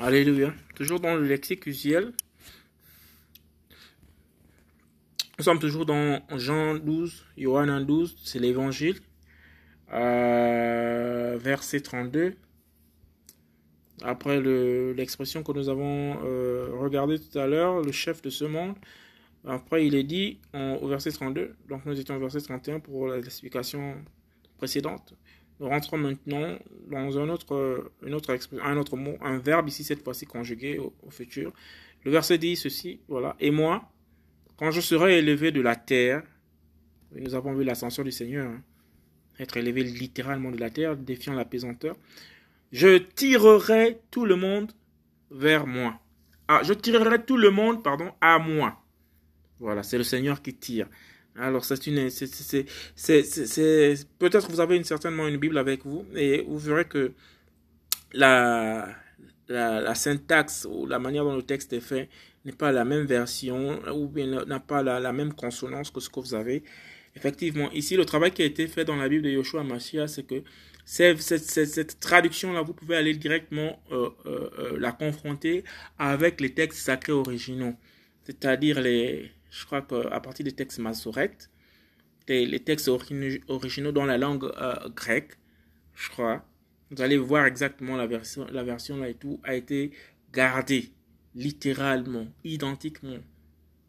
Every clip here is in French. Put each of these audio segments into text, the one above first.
Alléluia. Toujours dans le lexique usuel. Nous sommes toujours dans Jean 12, Johannes 12, c'est l'évangile. Euh, verset 32. Après l'expression que nous avons euh, regardée tout à l'heure, le chef de ce monde. Après, il est dit au verset 32. Donc, nous étions au verset 31 pour l'explication précédente. Nous rentrons maintenant dans un autre, une autre un autre mot, un verbe ici, cette fois-ci conjugué au, futur. Le verset dit ceci, voilà. Et moi, quand je serai élevé de la terre, nous avons vu l'ascension du Seigneur, hein, être élevé littéralement de la terre, défiant la pesanteur, je tirerai tout le monde vers moi. Ah, je tirerai tout le monde, pardon, à moi. Voilà, c'est le Seigneur qui tire. Alors, c'est une, peut-être vous avez une, certainement une Bible avec vous et vous verrez que la, la, syntaxe ou la manière dont le texte est fait n'est pas la même version ou n'a pas la, la, même consonance que ce que vous avez. Effectivement, ici, le travail qui a été fait dans la Bible de Yoshua Mashiach, c'est que cette, cette, cette traduction-là, vous pouvez aller directement euh, euh, euh, la confronter avec les textes sacrés originaux, c'est-à-dire les, je crois qu'à partir des textes massorètes, les, textes originaux dans la langue euh, grecque, je crois, vous allez voir exactement la version, la version là et tout a été gardée littéralement, identiquement,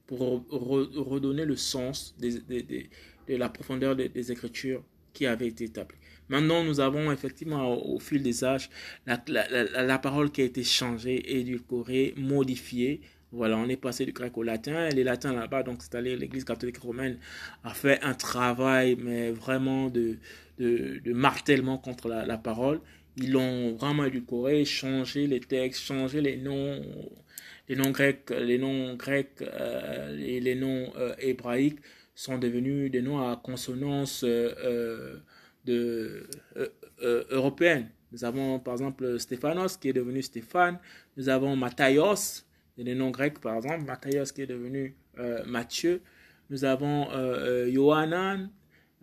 pour redonner le sens de la profondeur des, écritures qui avaient été établies. Maintenant, nous avons effectivement au, fil des âges la, la, parole qui a été changée, édulcorée, modifiée voilà, on est passé du grec au latin. Les latins là-bas, donc c'est-à-dire l'Église catholique romaine, a fait un travail, mais vraiment de, de, de martèlement contre la, parole. Ils l'ont vraiment édulcoré, changé les textes, changé les noms, les noms grecs, les noms grecs euh, et les noms euh, hébraïques sont devenus des noms à consonance euh, européenne. Nous avons par exemple Stéphanos qui est devenu Stéphane. Nous avons Matthios des noms grecs, par exemple, Matthias qui est devenu euh, Matthieu. Nous avons euh, euh Yohanan,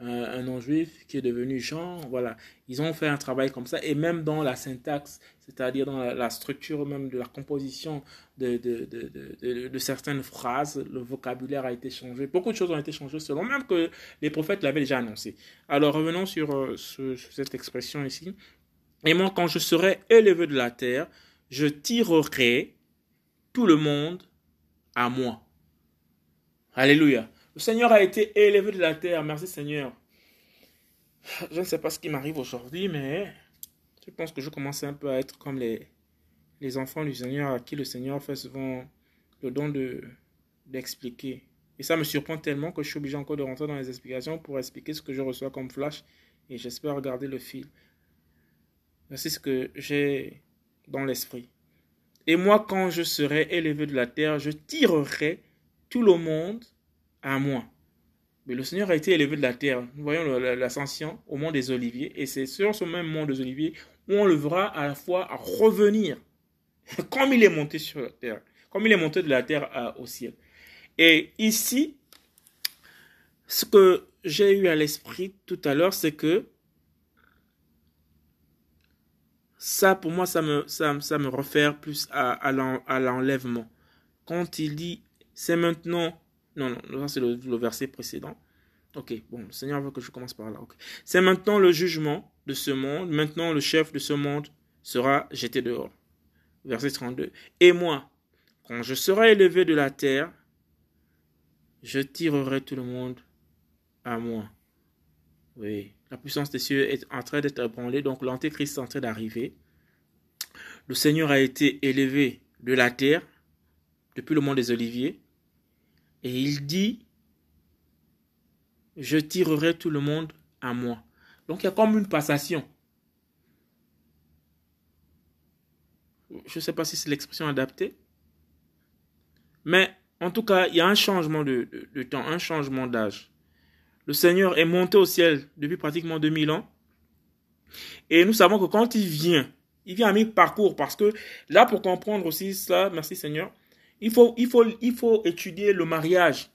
euh, un nom juif qui est devenu Jean. Voilà, ils ont fait un travail comme ça. Et même dans la syntaxe, c'est-à-dire dans la, structure même de la composition de, certaines phrases, le vocabulaire a été changé. Beaucoup de choses ont été changées selon même que les prophètes l'avaient déjà annoncé. Alors revenons sur, sur cette expression ici. Et moi, quand je serai élevé de la terre, je tirerai tout le monde à moi. Alléluia. Le Seigneur a été élevé de la terre. Merci Seigneur. Je ne sais pas ce qui m'arrive aujourd'hui, mais je pense que je commence un peu à être comme les, les enfants du Seigneur à qui le Seigneur fait souvent le don de d'expliquer. Et ça me surprend tellement que je suis obligé encore de rentrer dans les explications pour expliquer ce que je reçois comme flash. Et j'espère regarder le fil. C'est ce que j'ai dans l'esprit. Et moi, quand je serai élevé de la terre, je tirerai tout le monde à moi. Mais le Seigneur a été élevé de la terre. Nous voyons l'ascension au mont des Oliviers. Et c'est sur ce même mont des Oliviers où on le verra à la fois revenir. Comme il est monté sur la terre. Comme il est monté de la terre au ciel. Et ici, ce que j'ai eu à l'esprit tout à l'heure, c'est que Ça, pour moi, ça me, ça, ça me réfère plus à, à l'enlèvement. Quand il dit, c'est maintenant, non, non, c'est le, verset précédent. Ok, bon, le Seigneur veut que je commence par là. C'est maintenant le jugement de ce monde. Maintenant, le chef de ce monde sera jeté dehors. Verset 32. Et moi, quand je serai élevé de la terre, je tirerai tout le monde à moi. Oui, la puissance des cieux est en train d'être ébranlée, donc l'antéchrist est en train d'arriver. Le Seigneur a été élevé de la terre depuis le mont des Oliviers, et il dit, je tirerai tout le monde à moi. Donc il y a comme une passation. Je ne sais pas si c'est l'expression adaptée, mais en tout cas, il y a un changement de, de temps, un changement d'âge. Le Seigneur est monté au ciel depuis pratiquement 2000 ans. Et nous savons que quand il vient, il vient à mi-parcours parce que là, pour comprendre aussi ça, merci Seigneur, il faut, étudier le mariage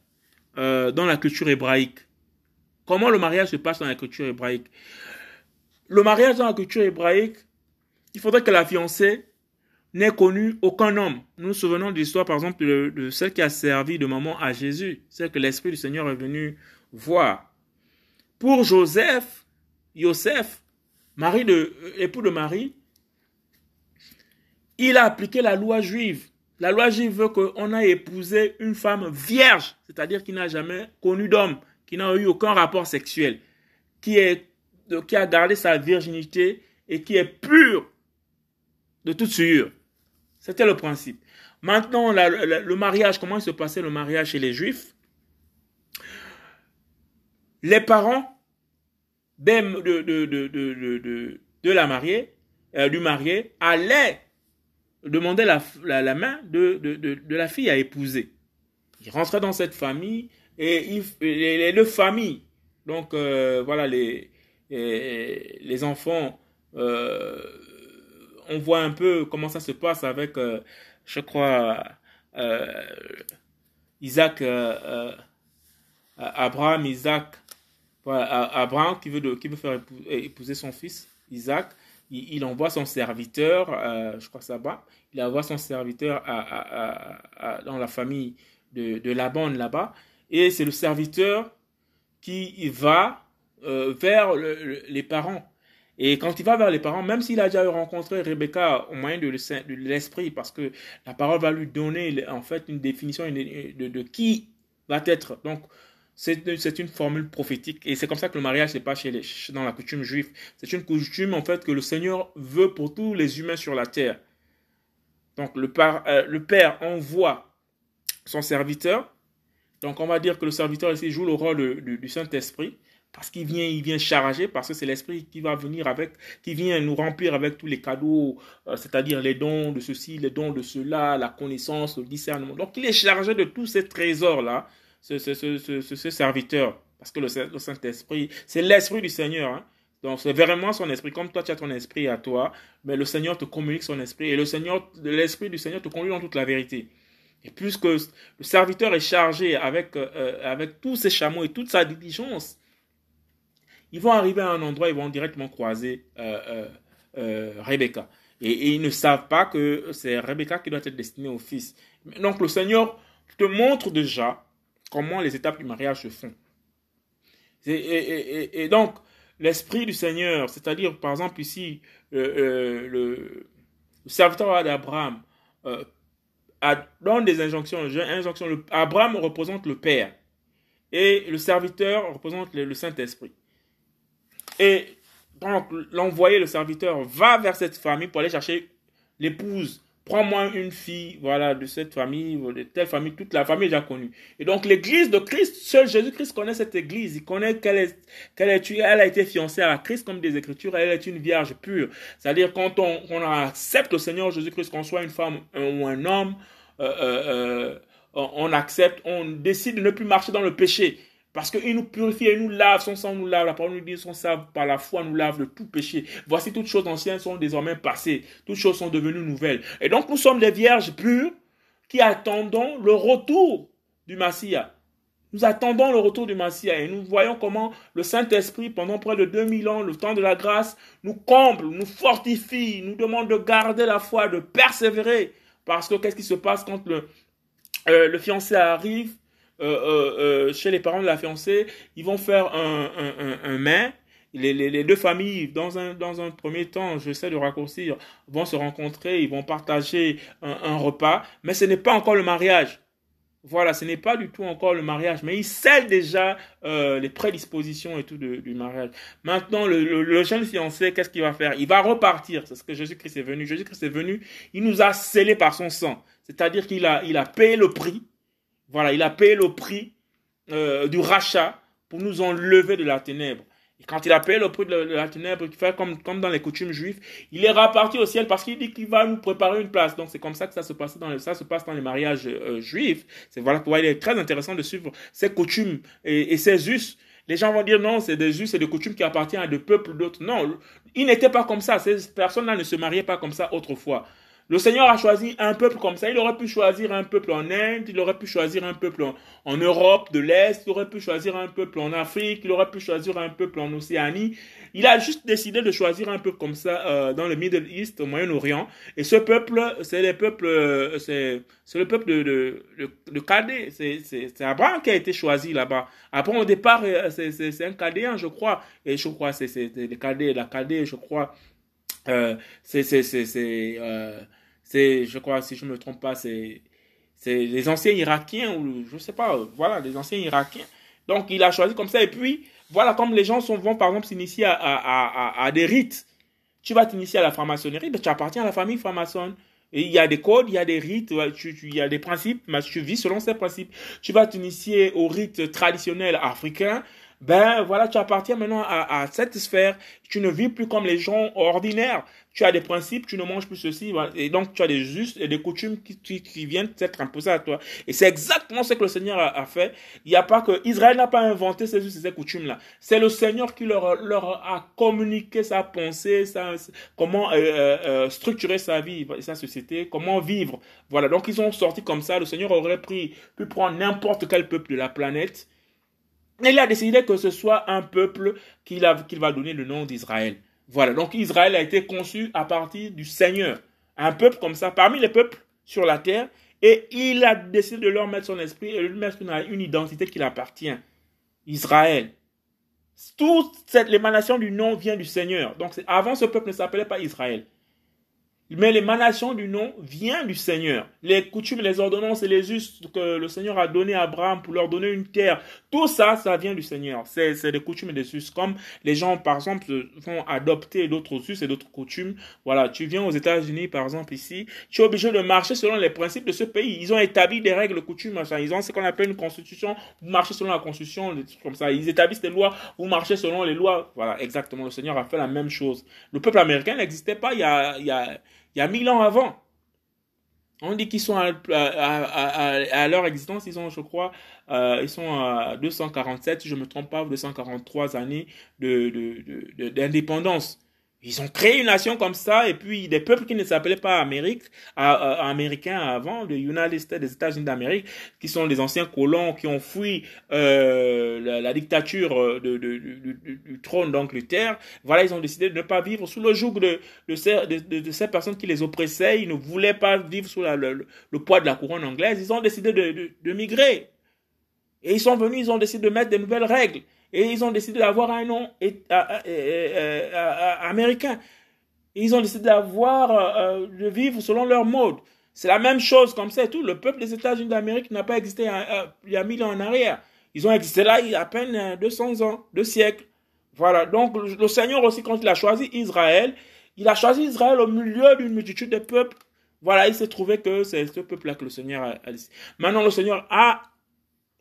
euh, dans la culture hébraïque. Comment le mariage se passe dans la culture hébraïque? Le mariage dans la culture hébraïque, il faudrait que la fiancée n'est connu aucun homme. Nous nous souvenons de l'histoire, par exemple, de, celle qui a servi de maman à Jésus, celle que l'Esprit du Seigneur est venu voir. Pour Joseph, Joseph, mari de, époux de Marie, il a appliqué la loi juive. La loi juive veut qu'on a épousé une femme vierge, c'est-à-dire qui n'a jamais connu d'homme, qui n'a eu aucun rapport sexuel, qui, a gardé sa virginité et qui est pure de toute sueur. C'était le principe. Maintenant, le mariage, comment se passait le mariage chez les juifs? Les parents de, de, la mariée, euh, du marié, allaient demander la, la, main de, la fille à épouser. Il rentrait dans cette famille et les, deux familles, donc euh, voilà, les, enfants, euh, on voit un peu comment ça se passe avec, je crois, Isaac, Abraham, Isaac, Abraham qui veut, qui veut faire épouser son fils, Isaac il, envoie son serviteur, euh, je crois ça va, il envoie son serviteur dans la famille de, de Laban là-bas, et c'est le serviteur qui va euh, vers les parents. Et quand il va vers les parents, même s'il a déjà rencontré Rebecca au moyen de l'esprit, parce que la parole va lui donner en fait une définition de, de qui va être. Donc, c'est une formule prophétique et c'est comme ça que le mariage n'est pas chez les, dans la coutume juive. C'est une coutume en fait que le Seigneur veut pour tous les humains sur la terre. Donc le, euh, Père envoie son serviteur. Donc on va dire que le serviteur ici joue le rôle du, Saint-Esprit parce qu'il vient, il vient charger, parce que c'est l'Esprit qui va venir avec, qui vient nous remplir avec tous les cadeaux, euh, c'est-à-dire les dons de ceci, les dons de cela, la connaissance, le discernement. Donc il est chargé de tous ces trésors-là ce, ce, serviteur. Parce que le, Saint-Esprit, c'est l'Esprit du Seigneur. Hein. Donc, c'est vraiment son esprit. Comme toi, tu as ton esprit à toi, mais le Seigneur te communique son esprit. Et le Seigneur, l'esprit du Seigneur te conduit dans toute la vérité. Et puisque le serviteur est chargé avec, euh, avec tous ses chameaux et toute sa diligence, ils vont arriver à un endroit, ils vont directement croiser euh, euh, Rebecca. Et, et, ils ne savent pas que c'est Rebecca qui doit être destinée au fils. Donc le Seigneur te montre déjà comment les étapes du mariage se font. Et, donc, l'esprit du Seigneur, c'est-à-dire, par exemple, ici, euh, euh, le, serviteur d'Abraham euh, donne des injonctions. Abraham représente le Père et le serviteur représente le, le Saint-Esprit. Et donc, l'envoyé, le serviteur, va vers cette famille pour aller chercher l'épouse Prends-moi une fille, voilà, de cette famille, de telle famille, toute la famille est connue. Et donc, l'église de Christ, seul Jésus-Christ connaît cette église. Il connaît qu'elle est, qu'elle est, elle a été fiancée à Christ comme des Écritures, elle est une vierge pure. C'est-à-dire, quand on, on, accepte le Seigneur Jésus-Christ, qu'on soit une femme ou un homme, euh, euh, euh on accepte, on décide de ne plus marcher dans le péché. Parce qu'il nous purifie et nous lave, son sang nous lave. La parole nous dit, son sang par la foi nous lave de tout péché. Voici toutes choses anciennes sont désormais passées. Toutes choses sont devenues nouvelles. Et donc nous sommes des vierges pures qui attendons le retour du Messia. Nous attendons le retour du Messia et nous voyons comment le Saint-Esprit, pendant près de 2000 ans, le temps de la grâce, nous comble, nous fortifie, nous demande de garder la foi, de persévérer. Parce que qu'est-ce qui se passe quand le, euh, fiancé arrive? Chez les parents de la fiancée, ils vont faire un, un, un, Les, les, deux familles, dans un, dans un premier temps, j'essaie de raccourcir, vont se rencontrer, ils vont partager un, repas, mais ce n'est pas encore le mariage. Voilà, ce n'est pas du tout encore le mariage, mais ils scellent déjà les prédispositions et tout du mariage. Maintenant, le, le, jeune fiancé, qu'est-ce qu'il va faire? Il va repartir. C'est ce que Jésus-Christ est venu. Jésus-Christ est venu, il nous a scellés par son sang. C'est-à-dire qu'il a, il a payé le prix voilà, il a payé le prix euh, du rachat pour nous enlever de la ténèbre. Et quand il a payé le prix de la, ténèbre, il fait comme, comme dans les coutumes juives, il est reparti au ciel parce qu'il dit qu'il va nous préparer une place. Donc c'est comme ça que ça se passe dans les, ça se passe dans les mariages euh, juifs. C'est voilà pourquoi il est très intéressant de suivre ces coutumes et, ces us. Les gens vont dire non, c'est des us et des coutumes qui appartiennent à des peuples d'autres. Non, il n'était pas comme ça. Ces personnes-là ne se mariaient pas comme ça autrefois. Le Seigneur a choisi un peuple comme ça. Il aurait pu choisir un peuple en Inde, il aurait pu choisir un peuple en, Europe de l'Est, il aurait pu choisir un peuple en Afrique, il aurait pu choisir un peuple en Océanie. Il a juste décidé de choisir un peuple comme ça euh, dans le Middle East, au Moyen-Orient. Et ce peuple, c'est le peuple, euh, c'est le peuple de, de, de, C'est Abraham qui a été choisi là-bas. Après, au départ, euh, c'est un Cadéen, je crois. Et je crois, c'est le Cadé, la Cadé, je crois. Euh, c'est c'est, je crois, si je me trompe pas, c'est, c'est les anciens Irakiens, ou je sais pas, voilà, les anciens Irakiens. Donc, il a choisi comme ça. Et puis, voilà, comme les gens sont, vont, par exemple, s'initier à, à, à, des rites, tu vas t'initier à la franc-maçonnerie, ben, tu appartiens à la famille franc-maçonne. Il y a des codes, il y a des rites, il y a des principes, mais tu vis selon ces principes. Tu vas t'initier aux rites traditionnels africains, ben voilà, tu appartiens maintenant à, à, cette sphère. Tu ne vis plus comme les gens ordinaires. Tu as des principes, tu ne manges plus ceci. Et donc, tu as des justes et des coutumes qui, qui, viennent t'être imposées à toi. Et c'est exactement ce que le Seigneur a, fait. Il n'y a pas que Israël n'a pas inventé ces us et ces coutumes-là. C'est le Seigneur qui leur, leur a communiqué sa pensée, sa, comment euh, euh, euh, structurer sa vie sa société, comment vivre. Voilà. Donc, ils ont sorti comme ça. Le Seigneur aurait pris, pu prendre n'importe quel peuple de la planète il a décidé que ce soit un peuple qu'il va donner le nom d'Israël. Voilà, donc Israël a été conçu à partir du Seigneur. Un peuple comme ça, parmi les peuples sur la terre, et il a décidé de leur mettre son esprit et de lui mettre une, identité qui appartient. Israël. Toute l'émanation du nom vient du Seigneur. Donc avant, ce peuple ne s'appelait pas Israël. Mais l'émanation du nom vient du Seigneur. Les coutumes, les ordonnances et les us que le Seigneur a donné à Abraham pour leur donner une terre, tout ça, ça vient du Seigneur. C'est des coutumes et des us. Comme les gens, par exemple, vont adopter d'autres us et d'autres coutumes. Voilà, tu viens aux États-Unis, par exemple, ici, tu es obligé de marcher selon les principes de ce pays. Ils ont établi des règles, coutumes, machin. Ils ont ce qu'on appelle une constitution. Vous marchez selon la constitution, des trucs comme ça. Ils établissent des lois, vous marchez selon les lois. Voilà, exactement. Le Seigneur a fait la même chose. Le peuple américain n'existait pas il y a, il y a il y a mille ans avant. On dit qu'ils sont à, leur existence, ils ont, je crois, euh, ils sont à 247, si je ne me trompe pas, 243 années d'indépendance. Ils ont créé une nation comme ça, et puis des peuples qui ne s'appelaient pas Amérique, américains avant, le United States, des États-Unis d'Amérique, qui sont des anciens colons qui ont fui euh, la, dictature euh, du trône d'Angleterre. Voilà, ils ont décidé de ne pas vivre sous le joug de, ces, personnes qui les oppressaient. Ils ne voulaient pas vivre sous le, poids de la couronne anglaise. Ils ont décidé de, migrer. Et ils sont venus, ils ont décidé de mettre des nouvelles règles et ils ont décidé d'avoir un nom américain. Ils ont décidé d'avoir, euh, de vivre selon leur mode. C'est la même chose comme ça tout. Le peuple des États-Unis d'Amérique n'a pas existé il y a mille ans en arrière. Ils ont existé là il y a à peine 200 ans, deux siècles. Voilà. Donc, le Seigneur aussi, quand il a choisi Israël, il a choisi Israël au milieu d'une multitude de peuples. Voilà, il s'est trouvé que c'est ce peuple-là que le Seigneur a, a Maintenant, le Seigneur a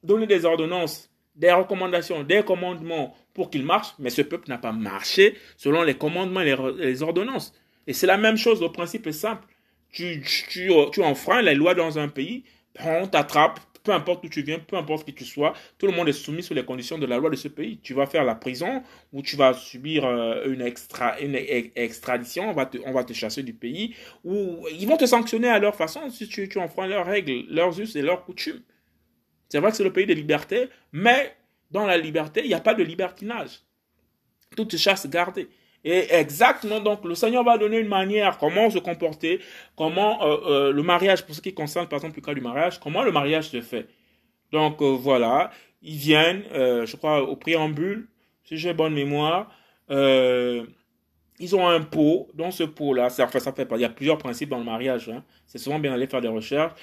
donné des ordonnances des recommandations, des commandements pour qu'il marche, mais ce peuple n'a pas marché selon les commandements et les, ordonnances. Et c'est la même chose, le principe est simple. Tu, tu, tu enfreins les lois dans un pays, on t'attrape, peu importe où tu viens, peu importe qui tu sois, tout le monde est soumis sous les conditions de la loi de ce pays. Tu vas faire la prison ou tu vas subir euh, une, une extradition, on va, te, on va te chasser du pays, ou ils vont te sanctionner à leur façon si tu, tu enfreins leurs règles, leurs us et leurs coutumes. C'est vrai que c'est le pays de liberté, mais dans la liberté, il n'y a pas de libertinage. Toute chasse gardée. Et exactement, donc le Seigneur va donner une manière, comment se comporter, comment euh, euh, le mariage, pour ce qui concerne par exemple le cas du mariage, comment le mariage se fait. Donc euh, voilà, ils viennent, je crois, au préambule, si j'ai bonne mémoire, ils ont un pot, dans ce pot-là, ça, ça fait il y a plusieurs principes dans le mariage, hein. c'est souvent bien d'aller faire des recherches.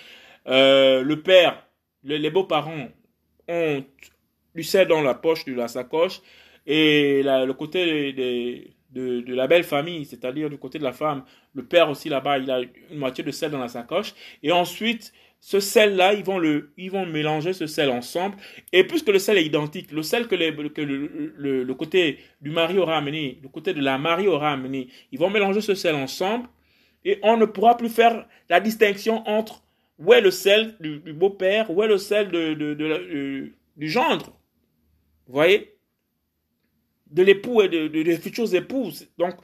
le père les beaux-parents ont du sel dans la poche de la sacoche et le côté de, de, la belle famille, c'est-à-dire du côté de la femme, le père aussi là-bas, il a une moitié de sel dans la sacoche et ensuite ce sel-là, ils vont le, ils vont mélanger ce sel ensemble. Et puisque le sel est identique, le sel que, que le, le, côté du mari aura amené, le côté de la mariée aura amené, ils vont mélanger ce sel ensemble et on ne pourra plus faire la distinction entre où est le sel du, beau-père? Où est le sel de, du gendre? Vous voyez? De l'époux et des futures épouses. Donc,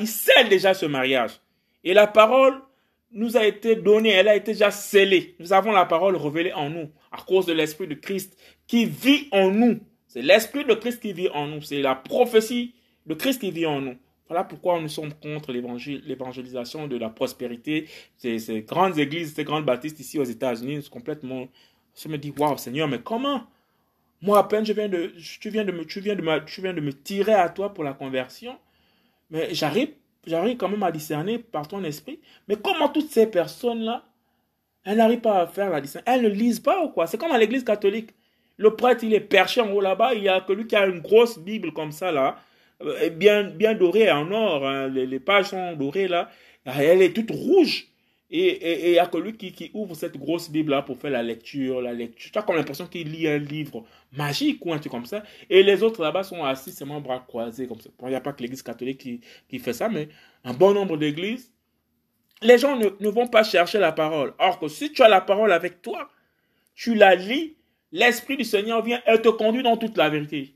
il scelle déjà ce mariage. Et la parole nous a été donnée, elle a été déjà scellée. Nous avons la parole révélée en nous à cause de l'Esprit de Christ qui vit en nous. C'est l'Esprit de Christ qui vit en nous. C'est la prophétie de Christ qui vit en nous. Voilà pourquoi nous sommes contre l'évangélisation de la prospérité. Ces, grandes églises, ces grandes baptistes ici aux États-Unis, complètement. Je me dis, waouh, Seigneur, mais comment? Moi, à peine, je viens de, tu, viens de me, tu, viens de me, tu viens de me tirer à toi pour la conversion. Mais j'arrive j'arrive quand même à discerner par ton esprit. Mais comment toutes ces personnes-là, elles n'arrivent pas à faire la distinction Elles ne lisent pas ou quoi? C'est comme dans l'église catholique. Le prêtre, il est perché en haut là-bas. Il y a que lui qui a une grosse Bible comme ça, là. Euh, bien, bien dorée en or. Hein. Les, pages sont dorées, là. Elle est toute rouge. Et il n'y a que lui qui, qui, ouvre cette grosse Bible-là pour faire la lecture, la lecture. Tu as comme l'impression qu'il lit un livre magique ou un truc comme ça. Et les autres là-bas sont assis seulement bras croisés comme ça. Il n'y a pas que l'église catholique qui, qui, fait ça, mais un bon nombre d'églises, les gens ne, ne, vont pas chercher la parole. Or que si tu as la parole avec toi, tu la lis, l'Esprit du Seigneur vient et te conduit dans toute la vérité.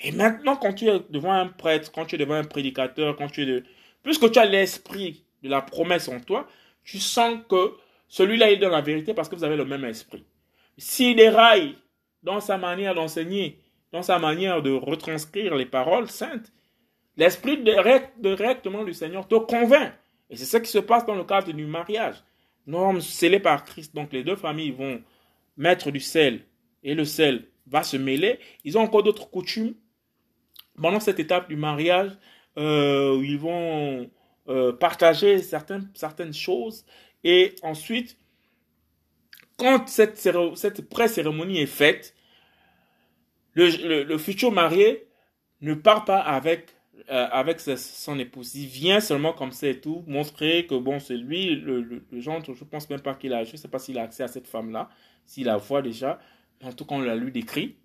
Et maintenant, quand tu es devant un prêtre, quand tu es devant un prédicateur, quand tu es de... Puisque tu as l'esprit de la promesse en toi, tu sens que celui-là est dans la vérité parce que vous avez le même esprit. S'il déraille dans sa manière d'enseigner, dans sa manière de retranscrire les paroles saintes, l'esprit directement du Seigneur te convainc. Et c'est ce qui se passe dans le cadre du mariage. Nous sommes scellés par Christ, donc les deux familles vont mettre du sel et le sel va se mêler. Ils ont encore d'autres coutumes pendant cette étape du mariage euh, ils vont euh, partager certaines, certaines choses. Et ensuite, quand cette, cette pré-cérémonie est faite, le, le, futur marié ne part pas avec, euh, avec son épouse. Il vient seulement comme ça et tout, montrer que bon, c'est lui, le, le, genre, je pense même pas qu'il a, je sais pas s'il a accès à cette femme-là, s'il la voit déjà, en tout cas on l'a lui décrit.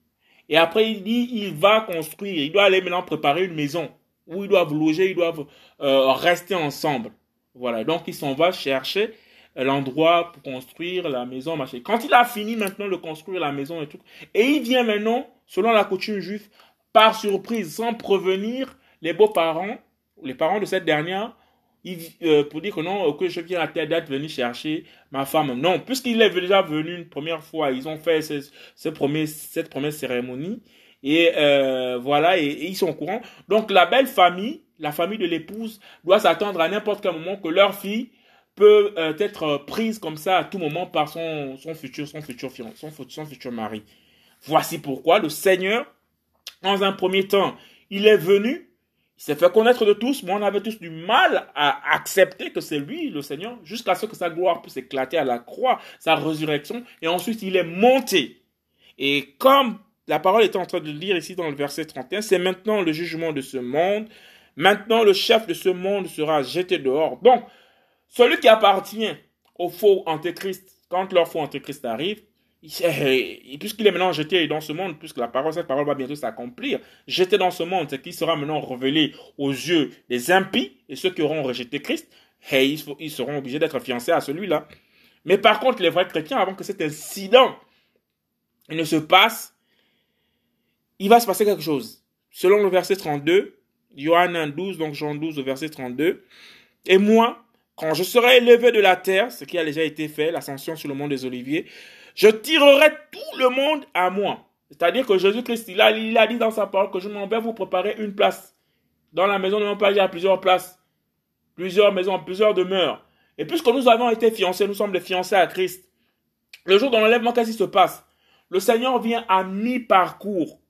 Et après il dit, il va construire, il doit aller maintenant préparer une maison où ils doivent loger, ils doivent euh, rester ensemble. Voilà, donc il s'en va chercher l'endroit pour construire la maison, machin. Quand il a fini maintenant de construire la maison et tout, et il vient maintenant, selon la coutume juive, par surprise, sans prévenir les beaux-parents, les parents de cette dernière, euh, pour dire que non, que je viens à telle date venir chercher ma femme. Non, puisqu'il est déjà venu une première fois, ils ont fait ce, ce cette première cérémonie. Et euh, voilà, et, ils sont au courant. Donc la belle famille, la famille de l'épouse, doit s'attendre à n'importe quel moment que leur fille peut euh, être prise comme ça à tout moment par son, son futur, son futur son, son futur mari. Voici pourquoi le Seigneur, dans un premier temps, il est venu, s'est fait connaître de tous, mais on avait tous du mal à accepter que c'est lui, le Seigneur, jusqu'à ce que sa gloire puisse éclater à la croix, sa résurrection, et ensuite il est monté. Et comme la parole est en train de lire ici dans le verset 31, c'est maintenant le jugement de ce monde. Maintenant, le chef de ce monde sera jeté dehors. Donc, celui qui appartient au faux antéchrist, quand leur faux antéchrist arrive, puisqu'il est maintenant jeté dans ce monde, puisque la parole, cette parole va bientôt s'accomplir, jeté dans ce monde, c'est qu'il sera maintenant révélé aux yeux des impies et ceux qui auront rejeté Christ, et ils seront obligés d'être fiancés à celui-là. Mais par contre, les vrais chrétiens, avant que cet incident ne se passe, il va se passer quelque chose. Selon le verset 32, Johannes 12, donc Jean 12, verset 32. Et moi, quand je serai élevé de la terre, ce qui a déjà été fait, l'ascension sur le mont des Oliviers, je tirerai tout le monde à moi. C'est-à-dire que Jésus-Christ, il a, dit dans sa parole que je m'en vais vous préparer une place. Dans la maison de mon Père, il y a plusieurs places, plusieurs maisons, plusieurs demeures. Et puisque nous avons été fiancés, nous sommes des fiancés à Christ. Le jour de l'enlèvement, qu'est-ce qui se passe? Le Seigneur vient à mi-parcours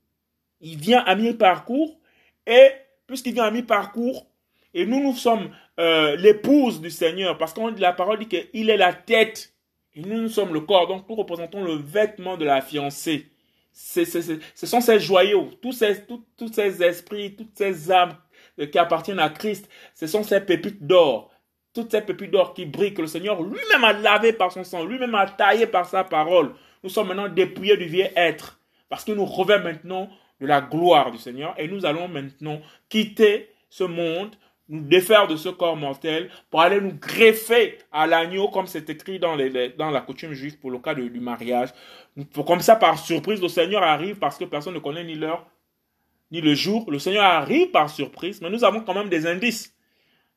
il vient à mi-parcours et puisqu'il vient à mi-parcours, et nous, nous sommes euh, l'épouse du Seigneur, parce que la parole dit qu'il est la tête, nous, nous sommes le corps, donc nous représentons le vêtement de la fiancée. ce sont ces joyaux, tous ces, tous ces esprits, toutes ces âmes euh, qui appartiennent à Christ, ce sont ces pépites d'or, toutes ces pépites d'or qui brillent, que le Seigneur lui-même a lavé par son sang, lui-même a taillé par sa parole. Nous sommes maintenant dépouillés du vieil être, parce que nous revêt maintenant de la gloire du Seigneur et nous allons maintenant quitter ce monde, nous défaire de ce corps mortel pour aller nous greffer à l'agneau comme c'est écrit dans, les, dans la coutume juive pour le cas du mariage. Comme ça, par surprise, le Seigneur arrive parce que personne ne connaît ni l'heure ni le jour. Le Seigneur arrive par surprise, mais nous avons quand même des indices.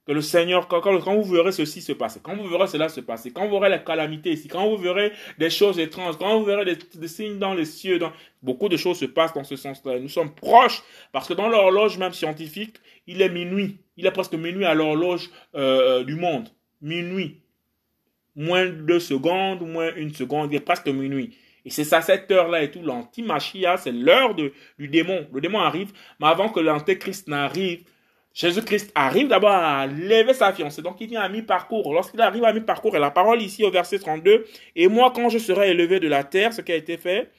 que le Seigneur, quand, quand, vous verrez ceci se passer, quand vous verrez cela se passer, quand vous verrez la calamité ici, quand vous verrez des choses étranges, quand vous verrez des, signes dans les cieux, dans, beaucoup de choses se passent dans ce sens-là. Nous sommes proches, parce que dans l'horloge même scientifique, il est minuit. Il est presque minuit à l'horloge euh, du monde. Minuit. Moins deux secondes, moins une seconde, il est presque minuit. Et c'est ça, cette heure-là et tout, l'antimachia, c'est l'heure du démon. Le démon arrive, mais avant que l'antéchrist n'arrive, Jésus-Christ arrive d'abord à lever sa fiancée. Donc il vient à mi-parcours. Lorsqu'il arrive à mi-parcours, et la parole ici au verset 32, et moi quand je serai élevé de la terre, ce qui a été fait,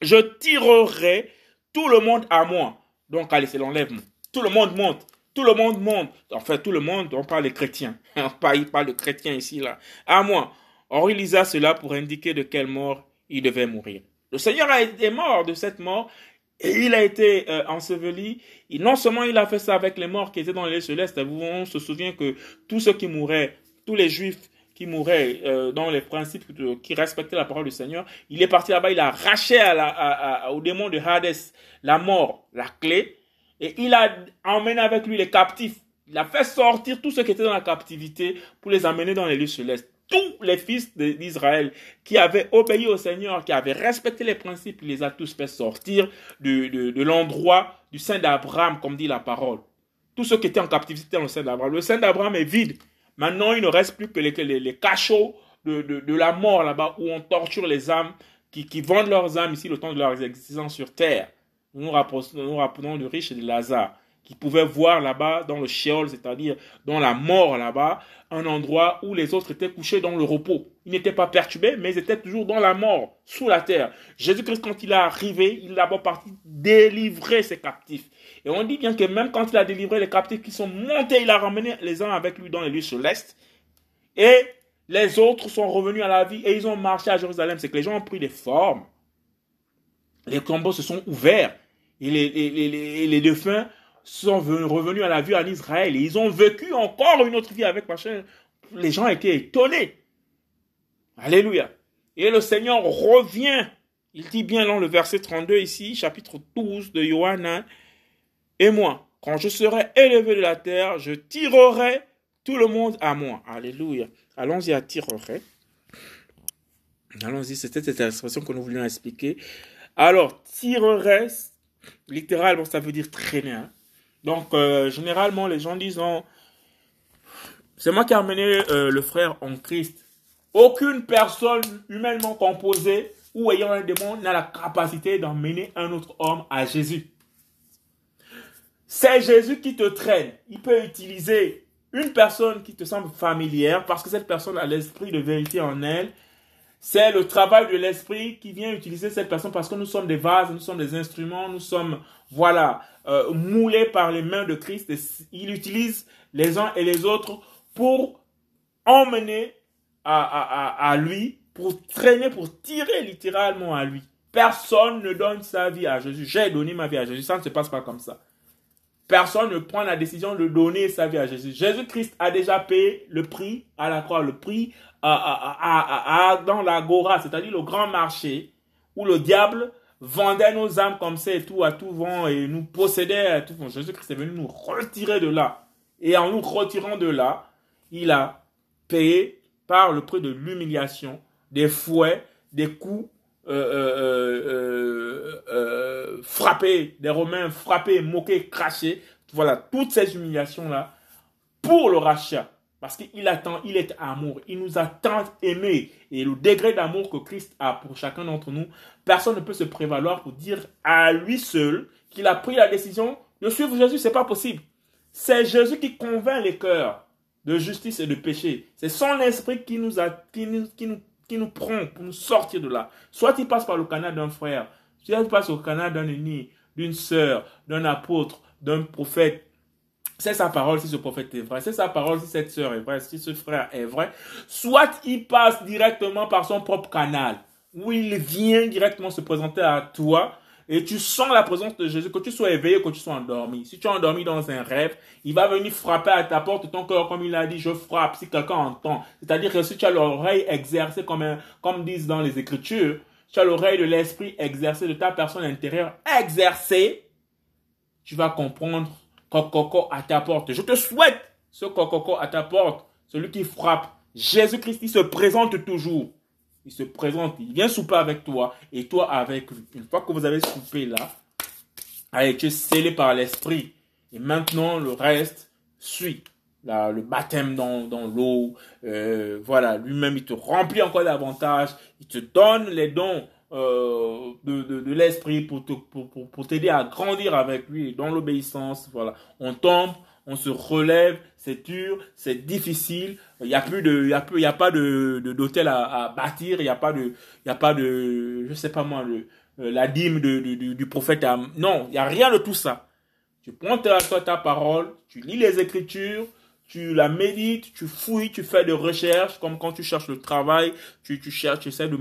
je tirerai tout le monde à moi. Donc allez, c'est l'enlèvement. Tout le monde monte. Tout le monde monte. En fait, tout le monde, on parle des chrétiens. On parle, il parle de chrétiens ici, là. À moi. Or, il lisa cela pour indiquer de quelle mort il devait mourir. Le Seigneur a été mort de cette mort et il a été euh, enseveli. Et non seulement il a fait ça avec les morts qui étaient dans les célestes, on se souvient que tous ceux qui mouraient, tous les juifs qui mouraient euh, dans les principes qui respectaient la parole du Seigneur, il est parti là-bas, il a arraché au démon de Hades la mort, la clé, et il a emmené avec lui les captifs. Il a fait sortir tous ceux qui étaient dans la captivité pour les amener dans les lieux célestes tous les fils d'Israël qui avaient obéi au Seigneur, qui avaient respecté les principes, il les a tous fait sortir de, l'endroit du sein d'Abraham, comme dit la parole. Tous ceux qui étaient en captivité dans le sein d'Abraham. Le sein d'Abraham est vide. Maintenant, il ne reste plus que les, les, cachots de, la mort là-bas où on torture les âmes qui, vendent leurs âmes ici le temps de leur existence sur terre. Nous nous rappelons, du riche de Lazare qui pouvaient voir là-bas dans le Sheol, c'est-à-dire dans la mort là-bas, un endroit où les autres étaient couchés dans le repos. Ils n'étaient pas perturbés, mais ils étaient toujours dans la mort, sous la terre. Jésus-Christ, quand il est arrivé, il est d'abord parti délivrer ses captifs. Et on dit bien que même quand il a délivré les captifs qui sont montés, il a ramené les uns avec lui dans les lieux célestes. Et les autres sont revenus à la vie et ils ont marché à Jérusalem. C'est que les gens ont pris des formes. Les tombeaux se sont ouverts. Et les, les, les, les défunts sont revenus à la vie en Israël et ils ont vécu encore une autre vie avec machin. Les gens étaient étonnés. Alléluia. Et le Seigneur revient. Il dit bien dans le verset 32 ici, chapitre 12 de Johanna. Et moi, quand je serai élevé de la terre, je tirerai tout le monde à moi. Alléluia. Allons-y à tirerai. Allons-y, c'était cette expression que nous voulions expliquer. Alors, tirerai, littéralement, ça veut dire traîner. Donc, euh, généralement, les gens disent, c'est moi qui ai amené euh, le frère en Christ. Aucune personne humainement composée ou ayant un démon n'a la capacité d'emmener un autre homme à Jésus. C'est Jésus qui te traîne. Il peut utiliser une personne qui te semble familière parce que cette personne a l'esprit de vérité en elle c'est le travail de l'esprit qui vient utiliser cette personne parce que nous sommes des vases, nous sommes des instruments, nous sommes, voilà, euh, moulés par les mains de Christ. il utilise les uns et les autres pour emmener à lui, pour traîner, pour tirer littéralement à lui. Personne ne donne sa vie à Jésus. J'ai donné ma vie à Jésus. Ça ne se passe pas comme ça. Personne ne prend la décision de donner sa vie à Jésus. Jésus-Christ a déjà payé le prix à la croix, le prix à, dans l'agora, c'est-à-dire le grand marché, où le diable vendait nos âmes comme ça et tout, à tout vent, et nous possédait à tout vent. Jésus-Christ est venu nous retirer de là. Et en nous retirant de là, il a payé par le prix de l'humiliation, des fouets, des coups euh, euh, euh, frappés, des Romains frappés, moqués, crachés. Voilà, toutes ces humiliations-là pour le rachat. Parce qu'il attend, il est amour. Il nous a tant aimés. Et le degré d'amour que Christ a pour chacun d'entre nous, personne ne peut se prévaloir pour dire à lui seul qu'il a pris la décision de suivre Jésus. C'est pas possible. C'est Jésus qui convainc les cœurs de justice et de péché. C'est son esprit qui nous, a, qui nous, qui nous prend pour nous sortir de là. Soit il passe par le canal d'un frère, soit il passe au canal d'un ennemi, d'une sœur, d'un apôtre, d'un prophète, c'est sa parole si ce prophète est vrai, c'est sa parole si cette sœur est vraie, si ce frère est vrai, soit il passe directement par son propre canal, où il vient directement se présenter à toi, et tu sens la présence de Jésus, que tu sois éveillé, que tu sois endormi. Si tu es endormi dans un rêve, il va venir frapper à ta porte ton cœur, comme il a dit, je frappe, si quelqu'un entend. C'est-à-dire que si tu as l'oreille exercée, comme, disent dans les Écritures, tu as l'oreille de l'esprit exercée, de ta personne intérieure exercée, tu vas comprendre coco à ta porte. Je te souhaite ce coco à ta porte, celui qui frappe, Jésus-Christ, il se présente toujours. Il se présente, il vient souper avec toi et toi avec lui. Une fois que vous avez soupé là, allez, tu es scellé par l'Esprit. Et maintenant, le reste suit. Là, le baptême dans, dans l'eau, euh, voilà, lui-même, il te remplit encore davantage, il te donne les dons euh, de, de, l'esprit pour, pour, pour, pour t'aider à grandir avec lui dans l'obéissance. Voilà, on tombe, on se relève, c'est dur, c'est difficile. Il y a plus de, il y a plus, il y a pas de d'hôtel à, à, bâtir. Il y a pas de, il y a pas de, je sais pas moi, euh, la dîme de, du, prophète. Non, il y a rien de tout ça. Tu prends ta, ta parole, tu lis les Écritures, tu la médites, tu fouilles, tu fais des recherches, comme quand tu cherches le travail, tu, tu cherches, tu essaies de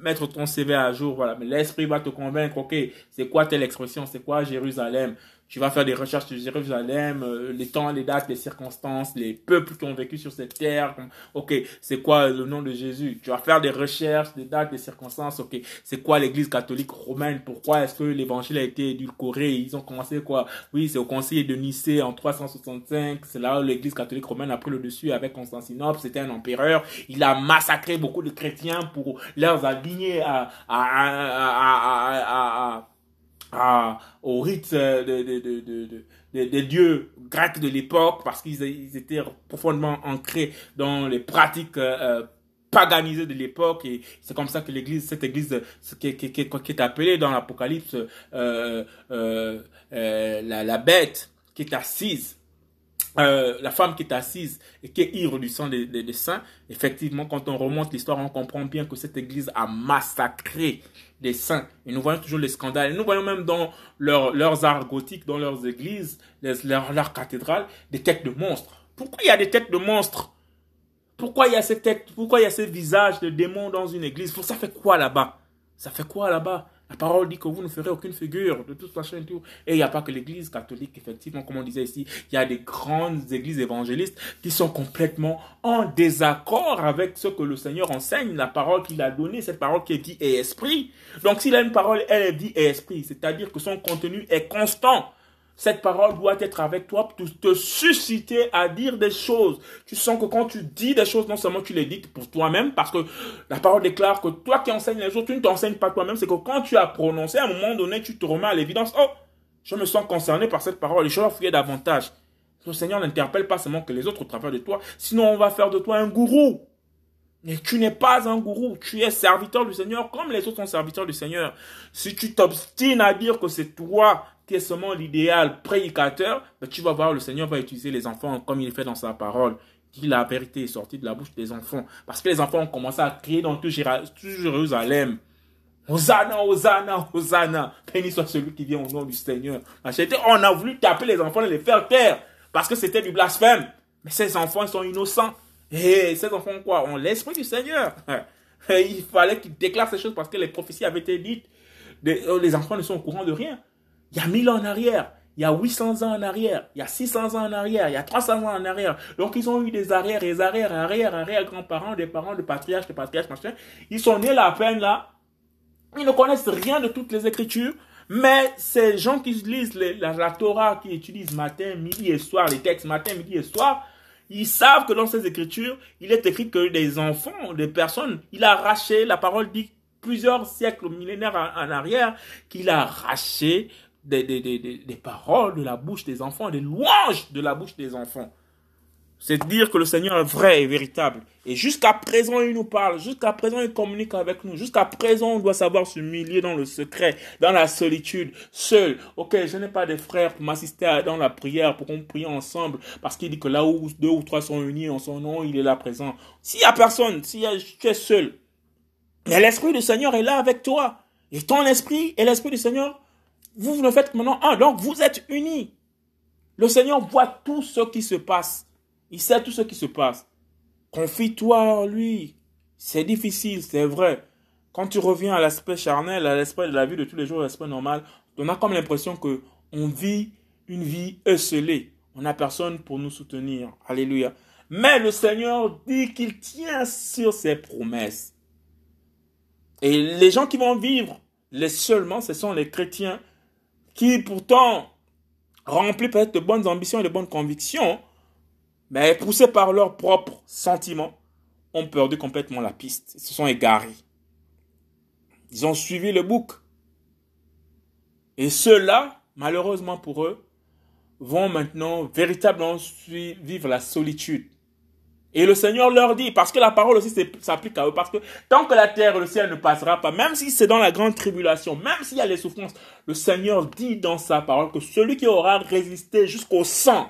mettre ton CV à jour, voilà. Mais l'esprit va te convaincre, ok, c'est quoi telle expression, c'est quoi Jérusalem, tu vas faire des recherches sur Jérusalem, euh, les temps, les dates, les circonstances, les peuples qui ont vécu sur cette terre. Ok, c'est quoi le nom de Jésus? Tu vas faire des recherches, des dates, des circonstances. Ok, c'est quoi l'Église catholique romaine? Pourquoi est-ce que l'Évangile a été édulcoré? Ils ont commencé quoi? Oui, c'est au Concile de Nicée en 365. C'est là où l'Église catholique romaine a pris le dessus avec Constantinople. C'était un empereur. Il a massacré beaucoup de chrétiens pour leur aligner à, à, à, à, au rite euh, de, de, de, des dieux grecs de l'époque parce qu'ils étaient profondément ancrés dans les pratiques euh, euh, paganisées de l'époque et c'est comme ça que l'église cette église qui, qui, qui, est appelée dans l'Apocalypse la, la bête qui est assise euh, la femme qui est assise et qui est ivre du sang des, des, saints, effectivement, quand on remonte l'histoire, on comprend bien que cette église a massacré les saints. Et nous voyons toujours les scandales. Nous voyons même dans leur, leurs arts gothiques, dans leurs églises, les, leurs, leurs cathédrales, des têtes de monstres. Pourquoi il y a des têtes de monstres? Pourquoi il y a ces têtes, pourquoi il y a ces visages de démons dans une église? Ça fait quoi là-bas? Ça fait quoi là-bas? La parole dit que vous ne ferez aucune figure de toute façon et tout. Et il n'y a pas que l'église catholique, effectivement, comme on disait ici, il y a des grandes églises évangélistes qui sont complètement en désaccord avec ce que le Seigneur enseigne, la parole qu'il a donnée, cette parole qui est dit et esprit. Donc s'il a une parole, elle est dit et esprit, c'est-à-dire que son contenu est constant. Cette parole doit être avec toi pour te susciter à dire des choses. Tu sens que quand tu dis des choses, non seulement tu les dis pour toi-même, parce que la parole déclare que toi qui enseignes les autres, tu ne t'enseignes pas toi-même. C'est que quand tu as prononcé, à un moment donné, tu te remets à l'évidence. Oh, je me sens concerné par cette parole et je dois fouiller davantage. Le Seigneur n'interpelle pas seulement que les autres au travers de toi, sinon on va faire de toi un gourou. Mais tu n'es pas un gourou, tu es serviteur du Seigneur comme les autres sont serviteurs du Seigneur. Si tu t'obstines à dire que c'est toi qui es seulement l'idéal prédicateur, ben tu vas voir, le Seigneur va utiliser les enfants comme il fait dans sa parole. Dit la vérité est sortie de la bouche des enfants. Parce que les enfants ont commencé à crier dans tout Jérusalem. Hosanna, Hosanna, Hosanna. Béni soit celui qui vient au nom du Seigneur. On a voulu taper les enfants et les faire taire. Parce que c'était du blasphème. Mais ces enfants sont innocents. Et ces enfants quoi? Ont l'esprit du Seigneur. il fallait qu'ils déclarent ces choses parce que les prophéties avaient été dites. Les enfants ne sont au courant de rien. Il y a 1000 ans en arrière, il y a 800 ans en arrière, il y a 600 ans en arrière, il y a 300 ans en arrière. Donc ils ont eu des arrières, des arrières, arrières, arrières, grands-parents, des parents, de patriarches, de patriarches, machin. Ils sont nés la peine là. Ils ne connaissent rien de toutes les écritures. Mais ces gens qui lisent la, la, Torah, qui utilisent matin, midi et soir, les textes matin, midi et soir, ils savent que dans ces écritures, il est écrit que des enfants, des personnes, il a arraché, la parole dit plusieurs siècles, millénaires en, en arrière, qu'il a arraché des, des, des, des, paroles de la bouche des enfants, des louanges de la bouche des enfants. C'est dire que le Seigneur est vrai et véritable. Et jusqu'à présent, il nous parle. Jusqu'à présent, il communique avec nous. Jusqu'à présent, on doit savoir s'humilier dans le secret, dans la solitude, seul. Ok, je n'ai pas de frères pour m'assister dans la prière, pour qu'on prie ensemble. Parce qu'il dit que là où deux ou trois sont unis en son nom, il est là présent. S'il y a personne, si tu es seul, mais l'Esprit du Seigneur est là avec toi. Et ton esprit et l'Esprit du Seigneur vous le faites maintenant un. Donc vous êtes unis. Le Seigneur voit tout ce qui se passe. Il sait tout ce qui se passe. Confie-toi en lui. C'est difficile, c'est vrai. Quand tu reviens à l'aspect charnel, à l'aspect de la vie de tous les jours, à l'aspect normal, on a comme l'impression que on vit une vie esselée. On n'a personne pour nous soutenir. Alléluia. Mais le Seigneur dit qu'il tient sur ses promesses. Et les gens qui vont vivre, les seulement, ce sont les chrétiens qui pourtant remplit peut-être de bonnes ambitions et de bonnes convictions, mais poussés par leurs propres sentiments, ont perdu complètement la piste. Ils se sont égarés. Ils ont suivi le bouc. Et ceux-là, malheureusement pour eux, vont maintenant véritablement vivre la solitude. Et le Seigneur leur dit, parce que la parole aussi s'applique à eux, parce que tant que la terre et le ciel ne passera pas, même si c'est dans la grande tribulation, même s'il y a les souffrances, le Seigneur dit dans sa parole que celui qui aura résisté jusqu'au sang,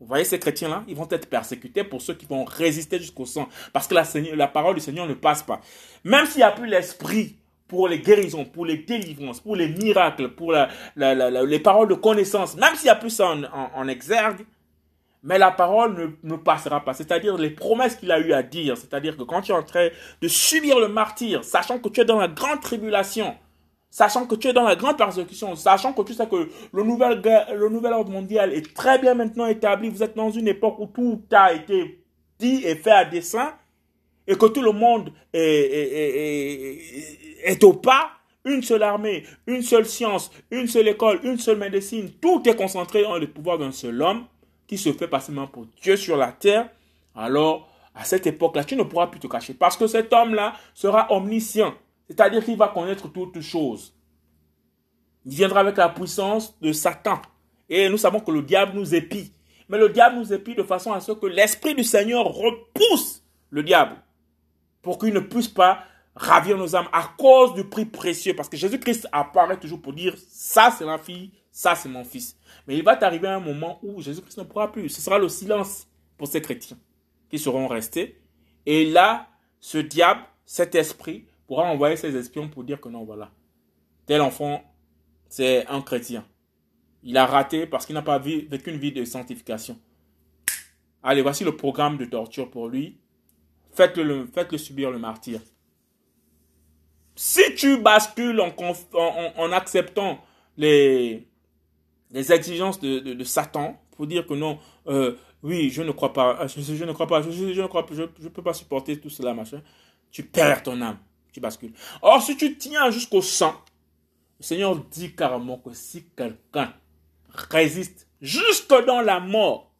vous voyez ces chrétiens-là, ils vont être persécutés pour ceux qui vont résister jusqu'au sang, parce que la, la parole du Seigneur ne passe pas. Même s'il n'y a plus l'esprit pour les guérisons, pour les délivrances, pour les miracles, pour les paroles de connaissance, même s'il n'y a plus ça en exergue, mais la parole ne, passera pas. C'est-à-dire les promesses qu'il a eu à dire. C'est-à-dire que quand tu es en train de subir le martyr, sachant que tu es dans la grande tribulation, sachant que tu es dans la grande persécution, sachant que tu sais que le nouvel, le nouvel ordre mondial est très bien maintenant établi, vous êtes dans une époque où tout a été dit et fait à dessein, et que tout le monde est, est, est au pas, une seule armée, une seule science, une seule école, une seule médecine, tout est concentré dans le pouvoir d'un seul homme qui se fait passer pour Dieu sur la terre, alors à cette époque-là, tu ne pourras plus te cacher. Parce que cet homme-là sera omniscient. C'est-à-dire qu'il va connaître toutes choses. Il viendra avec la puissance de Satan. Et nous savons que le diable nous épie. Mais le diable nous épie de façon à ce que l'Esprit du Seigneur repousse le diable. Pour qu'il ne puisse pas ravir nos âmes à cause du prix précieux. Parce que Jésus-Christ apparaît toujours pour dire, ça c'est ma fille, ça c'est mon fils. Mais il va t'arriver un moment où Jésus-Christ ne pourra plus. Ce sera le silence pour ces chrétiens qui seront restés. Et là, ce diable, cet esprit, pourra envoyer ses espions pour dire que non, voilà, tel enfant, c'est un chrétien. Il a raté parce qu'il n'a pas vécu une vie de sanctification. Allez, voici le programme de torture pour lui. Faites-le faites -le subir le martyr. Si tu bascules en acceptant les, les exigences de, Satan pour dire que non, euh, oui, je ne crois pas, euh, je, ne crois pas, je, ne crois pas, je ne peux pas supporter tout cela, machin. Tu perds ton âme, tu bascules. Or, si tu tiens jusqu'au sang, le Seigneur dit carrément que si quelqu'un résiste jusque dans la mort,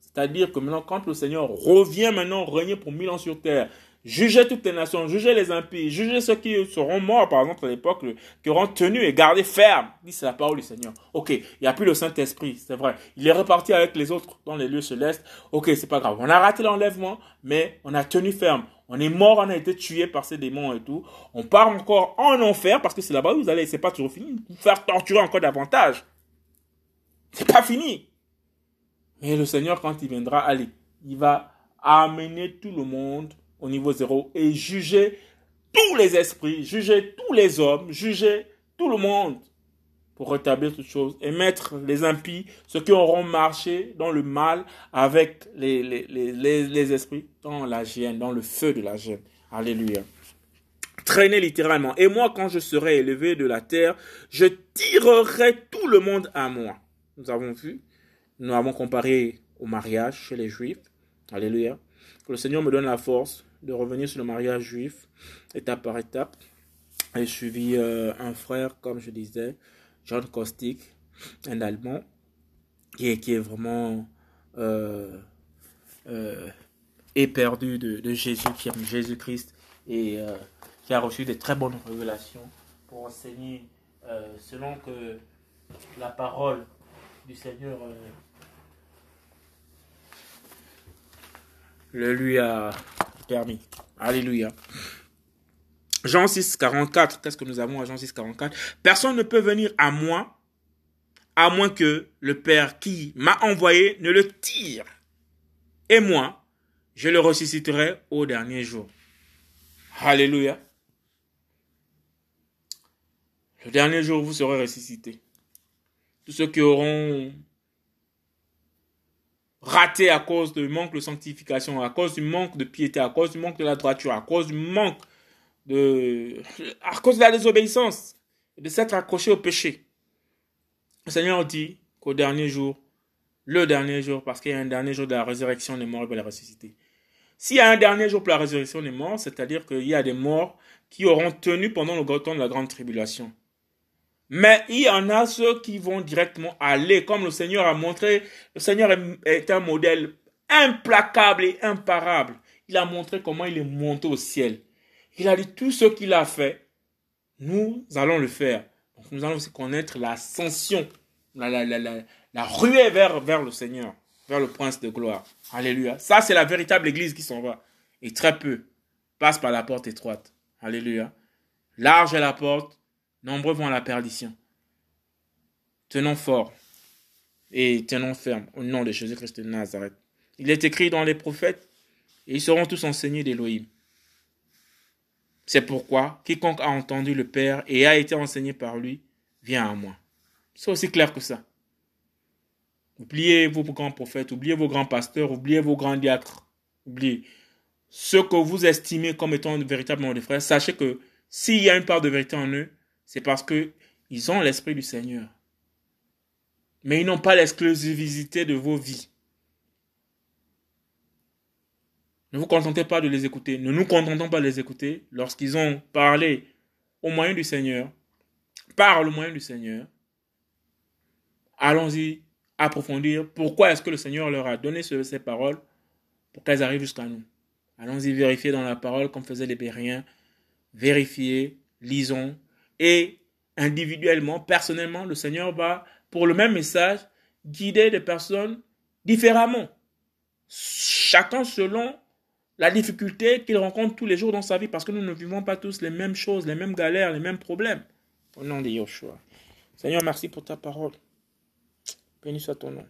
c'est-à-dire que maintenant, quand le Seigneur revient maintenant régner pour mille ans sur terre, Jugez toutes les nations, jugez les impies, jugez ceux qui seront morts, par exemple, à l'époque, qui auront tenu et gardé ferme. Dit, c'est la parole du Seigneur. Ok, il n'y a plus le Saint-Esprit, c'est vrai. Il est reparti avec les autres dans les lieux célestes. Ok, c'est pas grave. On a raté l'enlèvement, mais on a tenu ferme. On est mort, on a été tué par ces démons et tout. On part encore en enfer parce que c'est là-bas où vous allez, c'est pas toujours fini. Vous faire torturer encore davantage. C'est pas fini. Mais le Seigneur, quand il viendra, allez, il va amener tout le monde au niveau zéro et juger tous les esprits, juger tous les hommes, juger tout le monde pour rétablir toutes choses et mettre les impies, ceux qui auront marché dans le mal avec les, les, les, les esprits, dans la gêne, dans le feu de la gêne. Alléluia. Traîner littéralement. Et moi, quand je serai élevé de la terre, je tirerai tout le monde à moi. Nous avons vu, nous avons comparé au mariage chez les Juifs. Alléluia. Que le Seigneur me donne la force de revenir sur le mariage juif, étape par étape. J'ai suivi euh, un frère, comme je disais, John Kostik, un Allemand, qui est, vraiment euh, euh, éperdu de, Jésus, qui aime Jésus-Christ et qui a reçu des très bonnes révélations pour enseigner selon que la parole du Seigneur le lui a permis. Alléluia. Jean 6, 44. Qu'est-ce que nous avons à Jean 6, 44 Personne ne peut venir à moi à moins que le Père qui m'a envoyé ne le tire. Et moi, je le ressusciterai au dernier jour. Alléluia. Le dernier jour, vous serez ressuscités. Tous ceux qui auront raté à cause du manque de sanctification, à cause du manque de piété, à cause du manque de la droiture, à cause du manque de... à cause de la désobéissance, de s'être accroché au péché. Le Seigneur dit qu'au dernier jour, le dernier jour, parce qu'il y a un dernier jour de la résurrection des morts, va les ressusciter. S'il y a un dernier jour pour la résurrection des morts, c'est-à-dire qu'il y a des morts qui auront tenu pendant le temps de la grande tribulation. Mais il y en a ceux qui vont directement aller, comme le Seigneur a montré. Le Seigneur est un modèle implacable et imparable. Il a montré comment il est monté au ciel. Il a dit tout ce qu'il a fait, nous allons le faire. Donc nous allons aussi connaître l'ascension, la, la, la, la, ruée vers, vers le Seigneur, vers le prince de gloire. Alléluia. Ça, c'est la véritable église qui s'en va. Et très peu passent par la porte étroite. Alléluia. Large est la porte, nombreux vont à la perdition. Tenons fort et tenons ferme au nom de Jésus-Christ de Nazareth. Il est écrit dans les prophètes, et ils seront tous enseignés d'Élohim. C'est pourquoi quiconque a entendu le Père et a été enseigné par lui vient à moi. C'est aussi clair que ça. Oubliez vos grands prophètes, oubliez vos grands pasteurs, oubliez vos grands diacres. Oubliez. Ce que vous estimez comme étant véritablement des frères, sachez que s'il y a une part de vérité en eux, c'est parce qu'ils ont l'Esprit du Seigneur. Mais ils n'ont pas l'exclusivité de vos vies. Ne vous contentez pas de les écouter. Ne nous contentons pas de les écouter lorsqu'ils ont parlé au moyen du Seigneur. Parle au moyen du Seigneur. Allons-y approfondir pourquoi est-ce que le Seigneur leur a donné ces paroles pour qu'elles arrivent jusqu'à nous? Allons-y vérifier dans la parole comme faisaient les Bériens. Vérifier, lisons. Et individuellement, personnellement, le Seigneur va, pour le même message, guider des personnes différemment. Chacun selon la difficulté qu'il rencontre tous les jours dans sa vie parce que nous ne vivons pas tous les mêmes choses, les mêmes galères, les mêmes problèmes. Au nom de Yoshua. Seigneur, merci pour ta parole. Béni soit ton nom.